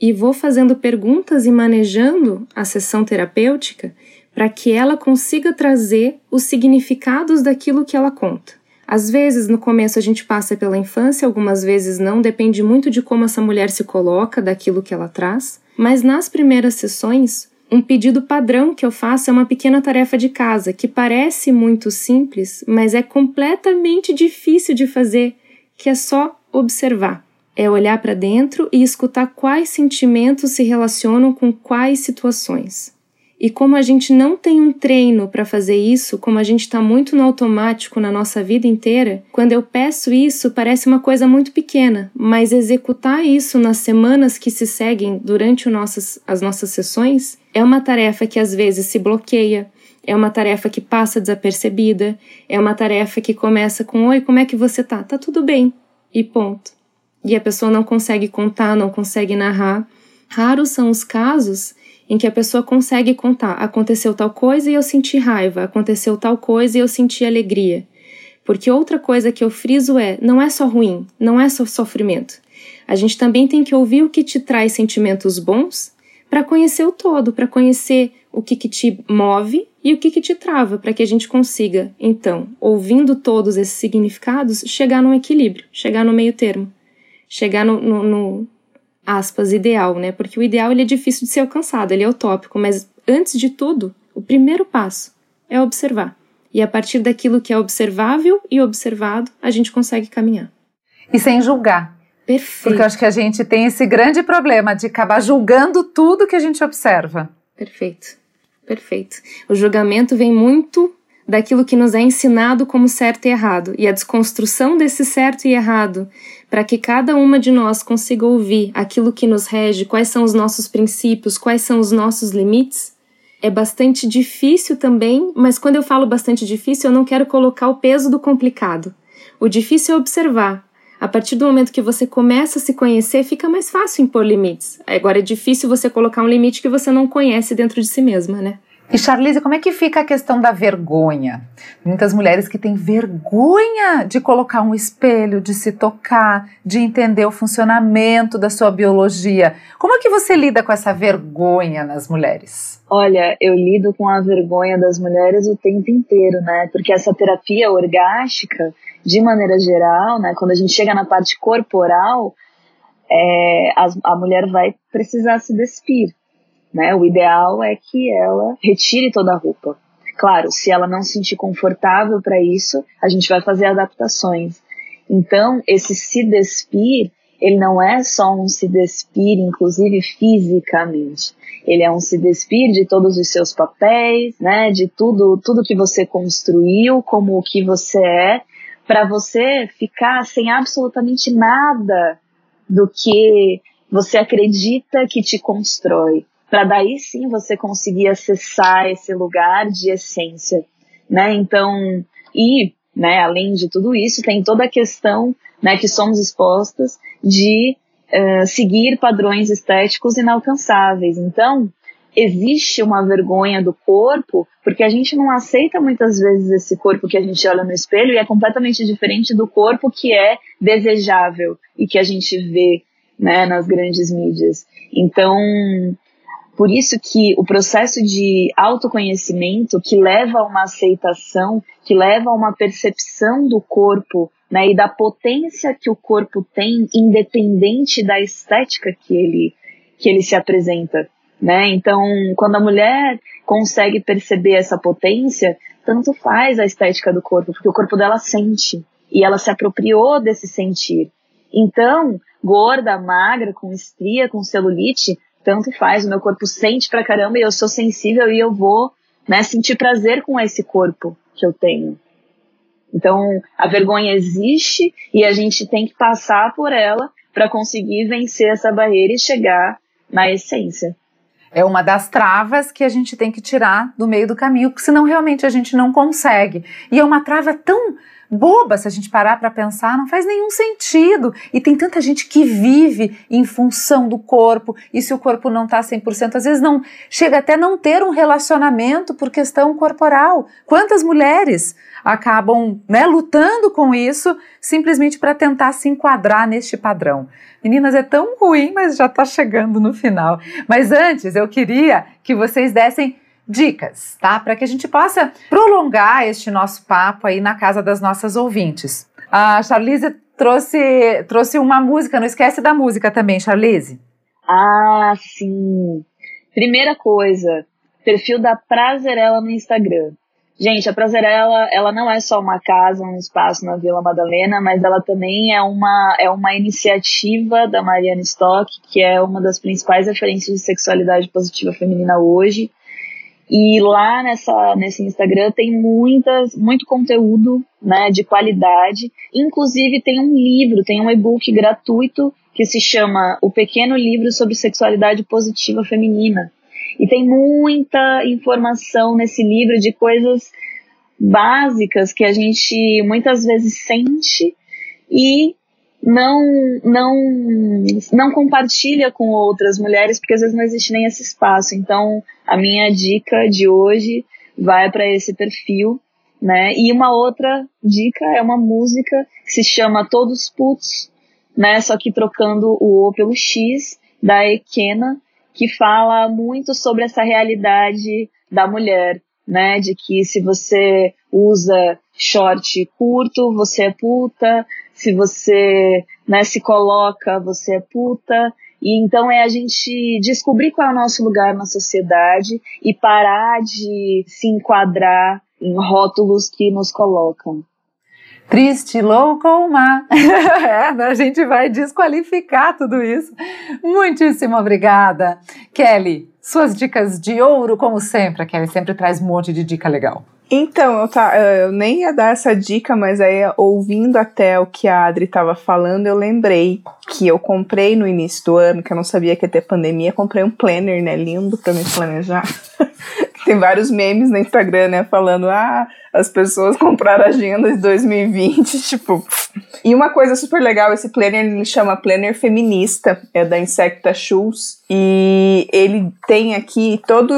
e vou fazendo perguntas e manejando a sessão terapêutica para que ela consiga trazer os significados daquilo que ela conta. Às vezes, no começo, a gente passa pela infância, algumas vezes não, depende muito de como essa mulher se coloca, daquilo que ela traz. Mas nas primeiras sessões, um pedido padrão que eu faço é uma pequena tarefa de casa, que parece muito simples, mas é completamente difícil de fazer, que é só observar. É olhar para dentro e escutar quais sentimentos se relacionam com quais situações. E como a gente não tem um treino para fazer isso, como a gente está muito no automático na nossa vida inteira, quando eu peço isso parece uma coisa muito pequena, mas executar isso nas semanas que se seguem durante nossas, as nossas sessões é uma tarefa que às vezes se bloqueia, é uma tarefa que passa desapercebida, é uma tarefa que começa com: Oi, como é que você tá? Tá tudo bem. E ponto. E a pessoa não consegue contar, não consegue narrar. Raros são os casos em que a pessoa consegue contar: aconteceu tal coisa e eu senti raiva, aconteceu tal coisa e eu senti alegria. Porque outra coisa que eu friso é: não é só ruim, não é só sofrimento. A gente também tem que ouvir o que te traz sentimentos bons para conhecer o todo, para conhecer o que, que te move e o que, que te trava, para que a gente consiga, então, ouvindo todos esses significados, chegar num equilíbrio, chegar no meio termo, chegar no, no, no aspas, ideal, né? Porque o ideal ele é difícil de ser alcançado, ele é utópico, mas antes de tudo, o primeiro passo é observar. E a partir daquilo que é observável e observado, a gente consegue caminhar. E sem julgar. Perfeito. Porque eu acho que a gente tem esse grande problema de acabar julgando tudo que a gente observa. Perfeito. Perfeito. O julgamento vem muito daquilo que nos é ensinado como certo e errado, e a desconstrução desse certo e errado, para que cada uma de nós consiga ouvir aquilo que nos rege, quais são os nossos princípios, quais são os nossos limites, é bastante difícil também, mas quando eu falo bastante difícil, eu não quero colocar o peso do complicado. O difícil é observar. A partir do momento que você começa a se conhecer, fica mais fácil impor limites. Agora é difícil você colocar um limite que você não conhece dentro de si mesma, né? E Charlize, como é que fica a questão da vergonha? Muitas mulheres que têm vergonha de colocar um espelho, de se tocar, de entender o funcionamento da sua biologia. Como é que você lida com essa vergonha nas mulheres? Olha, eu lido com a vergonha das mulheres o tempo inteiro, né? Porque essa terapia orgástica, de maneira geral, né, quando a gente chega na parte corporal, é, a, a mulher vai precisar se despir né? O ideal é que ela retire toda a roupa. Claro, se ela não se sentir confortável para isso, a gente vai fazer adaptações. Então, esse se despir, ele não é só um se despir, inclusive fisicamente. Ele é um se despir de todos os seus papéis, né, de tudo, tudo que você construiu, como o que você é, para você ficar sem absolutamente nada do que você acredita que te constrói, para daí sim você conseguir acessar esse lugar de essência, né? Então, e, né, além de tudo isso, tem toda a questão, né, que somos expostas de uh, seguir padrões estéticos inalcançáveis. Então, existe uma vergonha do corpo, porque a gente não aceita muitas vezes esse corpo que a gente olha no espelho e é completamente diferente do corpo que é desejável e que a gente vê né, nas grandes mídias. Então, por isso que o processo de autoconhecimento que leva a uma aceitação, que leva a uma percepção do corpo, né, e da potência que o corpo tem, independente da estética que ele, que ele se apresenta, né? Então, quando a mulher consegue perceber essa potência, tanto faz a estética do corpo, porque o corpo dela sente e ela se apropriou desse sentir. Então, gorda, magra, com estria, com celulite, tanto faz, o meu corpo sente pra caramba e eu sou sensível e eu vou, né, sentir prazer com esse corpo que eu tenho. Então, a vergonha existe e a gente tem que passar por ela para conseguir vencer essa barreira e chegar na essência. É uma das travas que a gente tem que tirar do meio do caminho, porque senão realmente a gente não consegue. E é uma trava tão boba se a gente parar para pensar, não faz nenhum sentido. E tem tanta gente que vive em função do corpo, e se o corpo não está 100%, às vezes não chega até não ter um relacionamento por questão corporal. Quantas mulheres acabam né, lutando com isso simplesmente para tentar se enquadrar neste padrão? Meninas, é tão ruim, mas já está chegando no final. Mas antes, eu queria que vocês dessem dicas, tá? Para que a gente possa prolongar este nosso papo aí na casa das nossas ouvintes. A Charlize trouxe, trouxe uma música, não esquece da música também, Charlize. Ah, sim. Primeira coisa, perfil da Prazerela no Instagram. Gente, a Prazerela, ela não é só uma casa, um espaço na Vila Madalena, mas ela também é uma, é uma iniciativa da Mariana Stock, que é uma das principais referências de sexualidade positiva feminina hoje. E lá nessa, nesse Instagram tem muitas, muito conteúdo né, de qualidade. Inclusive tem um livro, tem um e-book gratuito que se chama O Pequeno Livro sobre Sexualidade Positiva Feminina. E tem muita informação nesse livro de coisas básicas que a gente muitas vezes sente e não não não compartilha com outras mulheres porque às vezes não existe nem esse espaço. Então, a minha dica de hoje vai para esse perfil, né? E uma outra dica é uma música que se chama Todos Putos, né? Só que trocando o O pelo X da Ekena, que fala muito sobre essa realidade da mulher, né? De que se você usa short curto, você é puta, se você né, se coloca, você é puta. E então é a gente descobrir qual é o nosso lugar na sociedade e parar de se enquadrar em rótulos que nos colocam. Triste, louco ou má. é, né, a gente vai desqualificar tudo isso. Muitíssimo obrigada. Kelly, suas dicas de ouro, como sempre. A Kelly sempre traz um monte de dica legal. Então, eu, tá, eu nem ia dar essa dica, mas aí ouvindo até o que a Adri estava falando, eu lembrei que eu comprei no início do ano, que eu não sabia que ia ter pandemia, comprei um planner, né, lindo para me planejar. Tem vários memes no Instagram, né, falando, ah, as pessoas compraram agenda de 2020, tipo... E uma coisa super legal, esse planner, ele chama Planner Feminista, é da Insecta Shoes, e ele tem aqui todo,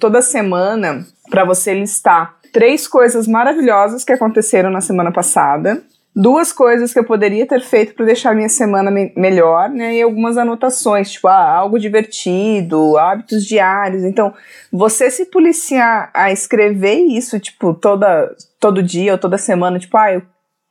toda semana para você listar três coisas maravilhosas que aconteceram na semana passada, duas coisas que eu poderia ter feito para deixar minha semana me melhor, né? E algumas anotações, tipo, ah, algo divertido, hábitos diários. Então, você se policiar a escrever isso, tipo, toda, todo dia ou toda semana, tipo, ah, eu,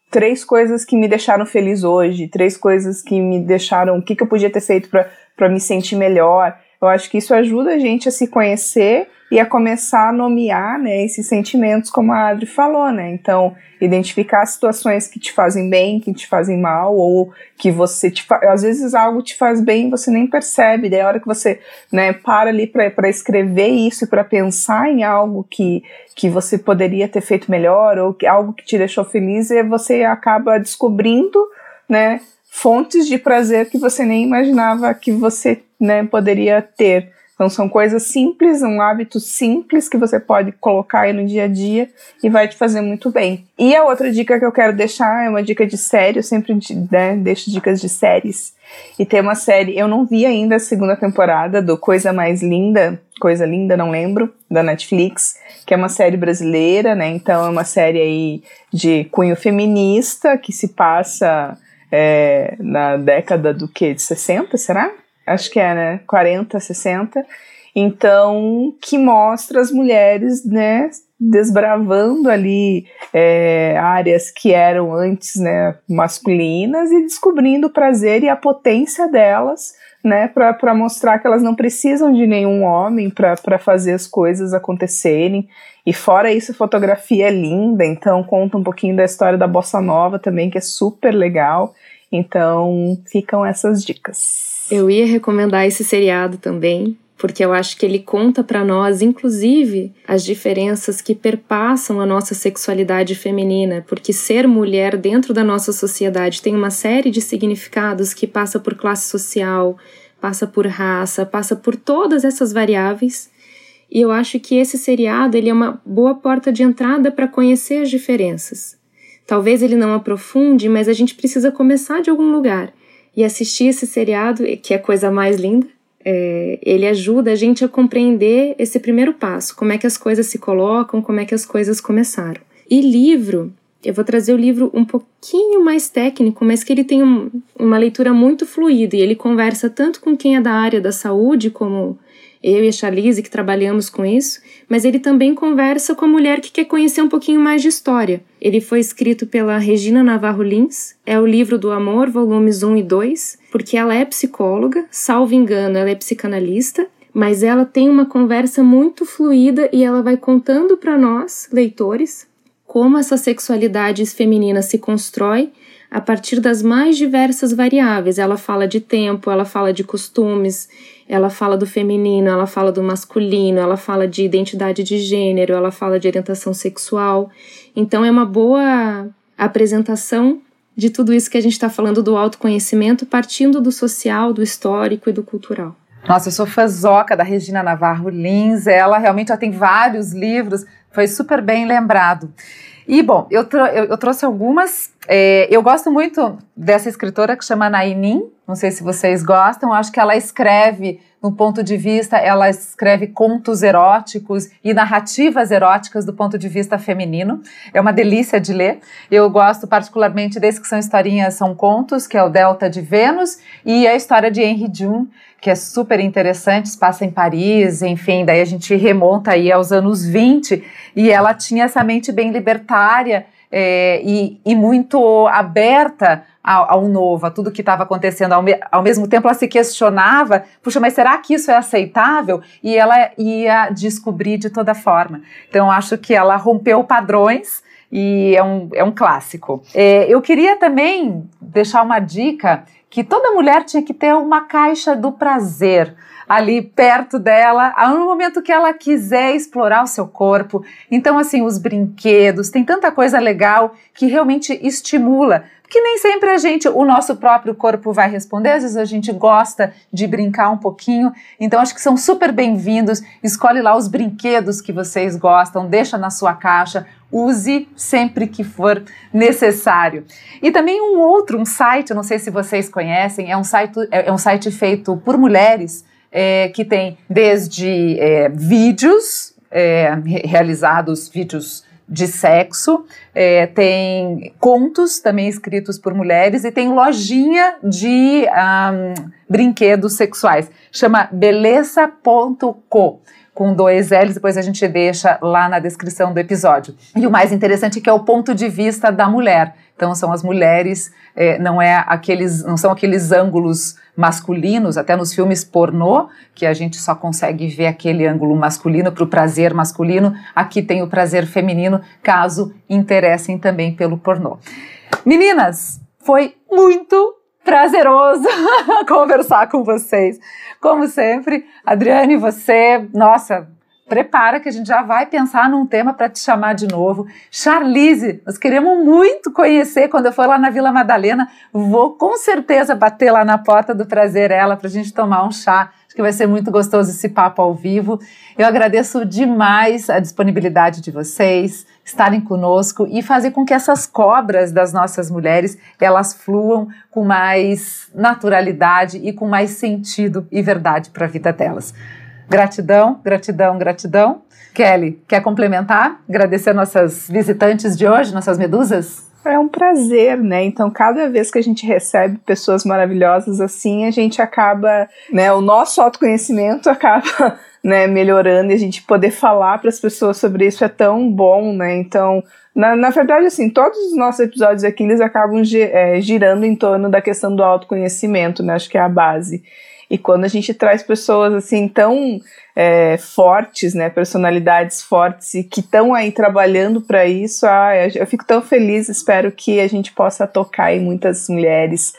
três coisas que me deixaram feliz hoje, três coisas que me deixaram, o que, que eu podia ter feito para me sentir melhor. Eu acho que isso ajuda a gente a se conhecer e a começar a nomear né, esses sentimentos, como a Adri falou, né? Então, identificar situações que te fazem bem, que te fazem mal, ou que você te fa... às vezes algo te faz bem e você nem percebe. Daí a hora que você né, para ali para escrever isso, para pensar em algo que, que você poderia ter feito melhor, ou que, algo que te deixou feliz, e você acaba descobrindo, né? Fontes de prazer que você nem imaginava que você né, poderia ter. Então são coisas simples, um hábito simples que você pode colocar aí no dia a dia e vai te fazer muito bem. E a outra dica que eu quero deixar é uma dica de série, eu sempre né, deixo dicas de séries. E tem uma série, eu não vi ainda a segunda temporada do Coisa Mais Linda, Coisa Linda, não lembro, da Netflix, que é uma série brasileira, né? Então é uma série aí de cunho feminista que se passa é, na década do que? De 60, será? acho que é, né? 40, 60. Então, que mostra as mulheres, né, desbravando ali é, áreas que eram antes, né, masculinas e descobrindo o prazer e a potência delas, né, para mostrar que elas não precisam de nenhum homem para fazer as coisas acontecerem. E fora isso, a fotografia é linda, então conta um pouquinho da história da bossa nova também, que é super legal. Então, ficam essas dicas. Eu ia recomendar esse seriado também, porque eu acho que ele conta para nós, inclusive, as diferenças que perpassam a nossa sexualidade feminina, porque ser mulher dentro da nossa sociedade tem uma série de significados que passa por classe social, passa por raça, passa por todas essas variáveis. E eu acho que esse seriado ele é uma boa porta de entrada para conhecer as diferenças. Talvez ele não aprofunde, mas a gente precisa começar de algum lugar. E assistir esse seriado, que é a coisa mais linda, é, ele ajuda a gente a compreender esse primeiro passo, como é que as coisas se colocam, como é que as coisas começaram. E livro, eu vou trazer o livro um pouquinho mais técnico, mas que ele tem um, uma leitura muito fluida e ele conversa tanto com quem é da área da saúde, como eu e a Charlize que trabalhamos com isso, mas ele também conversa com a mulher que quer conhecer um pouquinho mais de história. Ele foi escrito pela Regina Navarro Lins, é o livro do amor, volumes 1 e 2, porque ela é psicóloga, salvo engano, ela é psicanalista, mas ela tem uma conversa muito fluida e ela vai contando para nós, leitores, como essa sexualidade feminina se constrói a partir das mais diversas variáveis. Ela fala de tempo, ela fala de costumes, ela fala do feminino, ela fala do masculino, ela fala de identidade de gênero, ela fala de orientação sexual. Então é uma boa apresentação de tudo isso que a gente está falando do autoconhecimento, partindo do social, do histórico e do cultural. Nossa, eu sou fãzoca da Regina Navarro Lins, ela realmente já tem vários livros, foi super bem lembrado. E, bom, eu, eu, eu trouxe algumas. É, eu gosto muito dessa escritora que chama Nainin, não sei se vocês gostam, acho que ela escreve, no ponto de vista, ela escreve contos eróticos e narrativas eróticas do ponto de vista feminino. É uma delícia de ler. Eu gosto particularmente desse que são historinhas, são contos, que é o Delta de Vênus, e a história de Henry June, que é super interessante, se passa em Paris, enfim, daí a gente remonta aí aos anos 20, e ela tinha essa mente bem libertária, é, e, e, muito aberta ao, ao, novo, a tudo que estava acontecendo. Ao, me, ao, mesmo tempo, ela se questionava: puxa, mas será que isso é aceitável? E ela ia descobrir de toda forma. Então, acho que ela rompeu padrões e é um, é um clássico. É, eu queria também deixar uma dica que toda mulher tinha que ter uma caixa do prazer ali perto dela, no momento que ela quiser explorar o seu corpo. Então, assim, os brinquedos, tem tanta coisa legal que realmente estimula. Porque nem sempre a gente, o nosso próprio corpo vai responder, às vezes a gente gosta de brincar um pouquinho, então acho que são super bem-vindos. Escolhe lá os brinquedos que vocês gostam, deixa na sua caixa, use sempre que for necessário. E também um outro, um site, não sei se vocês conhecem, é um site, é, é um site feito por mulheres é, que tem desde é, vídeos é, realizados, vídeos de sexo, é, tem contos também escritos por mulheres e tem lojinha de um, brinquedos sexuais, chama beleza.co com dois L's, depois a gente deixa lá na descrição do episódio. E o mais interessante é que é o ponto de vista da mulher. Então são as mulheres, é, não é aqueles, não são aqueles ângulos masculinos, até nos filmes pornô, que a gente só consegue ver aquele ângulo masculino para o prazer masculino. Aqui tem o prazer feminino, caso interessem também pelo pornô. Meninas, foi muito prazeroso conversar com vocês. Como sempre, Adriane, você, nossa, prepara que a gente já vai pensar num tema para te chamar de novo. Charlize, nós queremos muito conhecer quando eu for lá na Vila Madalena. Vou com certeza bater lá na porta do Prazer Ela para a gente tomar um chá. Que vai ser muito gostoso esse papo ao vivo. Eu agradeço demais a disponibilidade de vocês estarem conosco e fazer com que essas cobras das nossas mulheres elas fluam com mais naturalidade e com mais sentido e verdade para a vida delas. Gratidão, gratidão, gratidão. Kelly, quer complementar? Agradecer nossas visitantes de hoje, nossas medusas? É um prazer, né? Então, cada vez que a gente recebe pessoas maravilhosas assim, a gente acaba, né? O nosso autoconhecimento acaba, né, melhorando e a gente poder falar para as pessoas sobre isso é tão bom, né? Então, na, na verdade, assim, todos os nossos episódios aqui eles acabam é, girando em torno da questão do autoconhecimento, né? Acho que é a base. E quando a gente traz pessoas assim tão é, fortes, né, personalidades fortes e que estão aí trabalhando para isso, ah, eu fico tão feliz. Espero que a gente possa tocar em muitas mulheres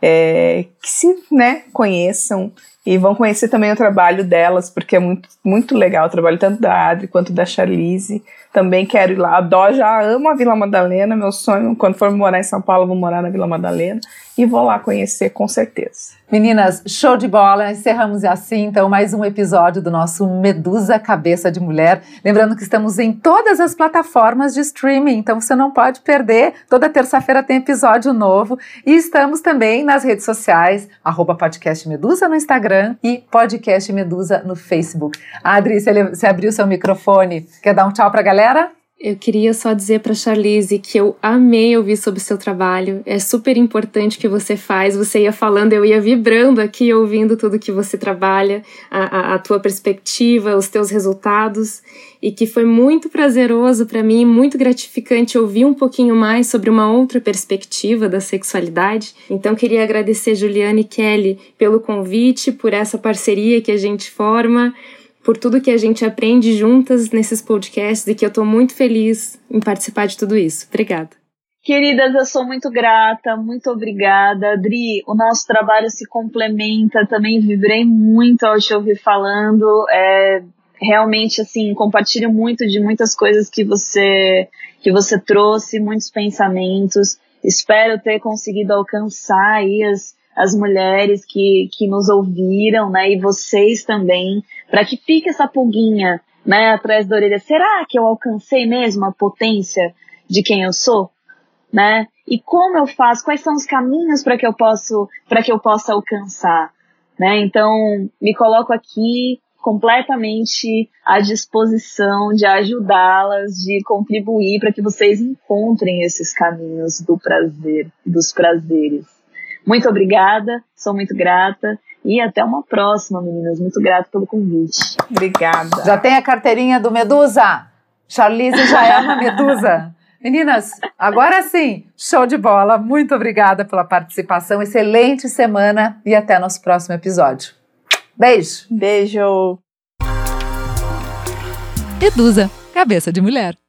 é, que se né, conheçam e vão conhecer também o trabalho delas, porque é muito, muito legal o trabalho tanto da Adri quanto da Charlize. Também quero ir lá. A Dó já ama a Vila Madalena, meu sonho. Quando for morar em São Paulo, vou morar na Vila Madalena e vou lá conhecer com certeza. Meninas, show de bola. Encerramos assim, então, mais um episódio do nosso Medusa Cabeça de Mulher. Lembrando que estamos em todas as plataformas de streaming, então você não pode perder. Toda terça-feira tem episódio novo. E estamos também nas redes sociais, arroba podcast Medusa no Instagram e podcast Medusa no Facebook. Adri, você abriu seu microfone. Quer dar um tchau pra galera? Eu queria só dizer para Charlize que eu amei ouvir sobre o seu trabalho. É super importante o que você faz. Você ia falando, eu ia vibrando aqui, ouvindo tudo que você trabalha, a, a, a tua perspectiva, os teus resultados. E que foi muito prazeroso para mim, muito gratificante ouvir um pouquinho mais sobre uma outra perspectiva da sexualidade. Então, queria agradecer Juliane e Kelly pelo convite, por essa parceria que a gente forma por tudo que a gente aprende juntas nesses podcasts e que eu estou muito feliz em participar de tudo isso. Obrigada. Queridas, eu sou muito grata, muito obrigada. Adri, o nosso trabalho se complementa, também vibrei muito ao te ouvir falando. É, realmente, assim, compartilho muito de muitas coisas que você, que você trouxe, muitos pensamentos. Espero ter conseguido alcançar aí as, as mulheres que, que nos ouviram, né, e vocês também, para que fique essa pulguinha, né, atrás da orelha. Será que eu alcancei mesmo a potência de quem eu sou, né? E como eu faço? Quais são os caminhos para que eu posso, para que eu possa alcançar, né? Então, me coloco aqui completamente à disposição de ajudá-las, de contribuir para que vocês encontrem esses caminhos do prazer, dos prazeres. Muito obrigada, sou muito grata. E até uma próxima, meninas. Muito grata pelo convite. Obrigada. Já tem a carteirinha do Medusa? Charlize já é uma Medusa. Meninas, agora sim, show de bola. Muito obrigada pela participação. Excelente semana e até nosso próximo episódio. Beijo. Beijo. Medusa, cabeça de mulher.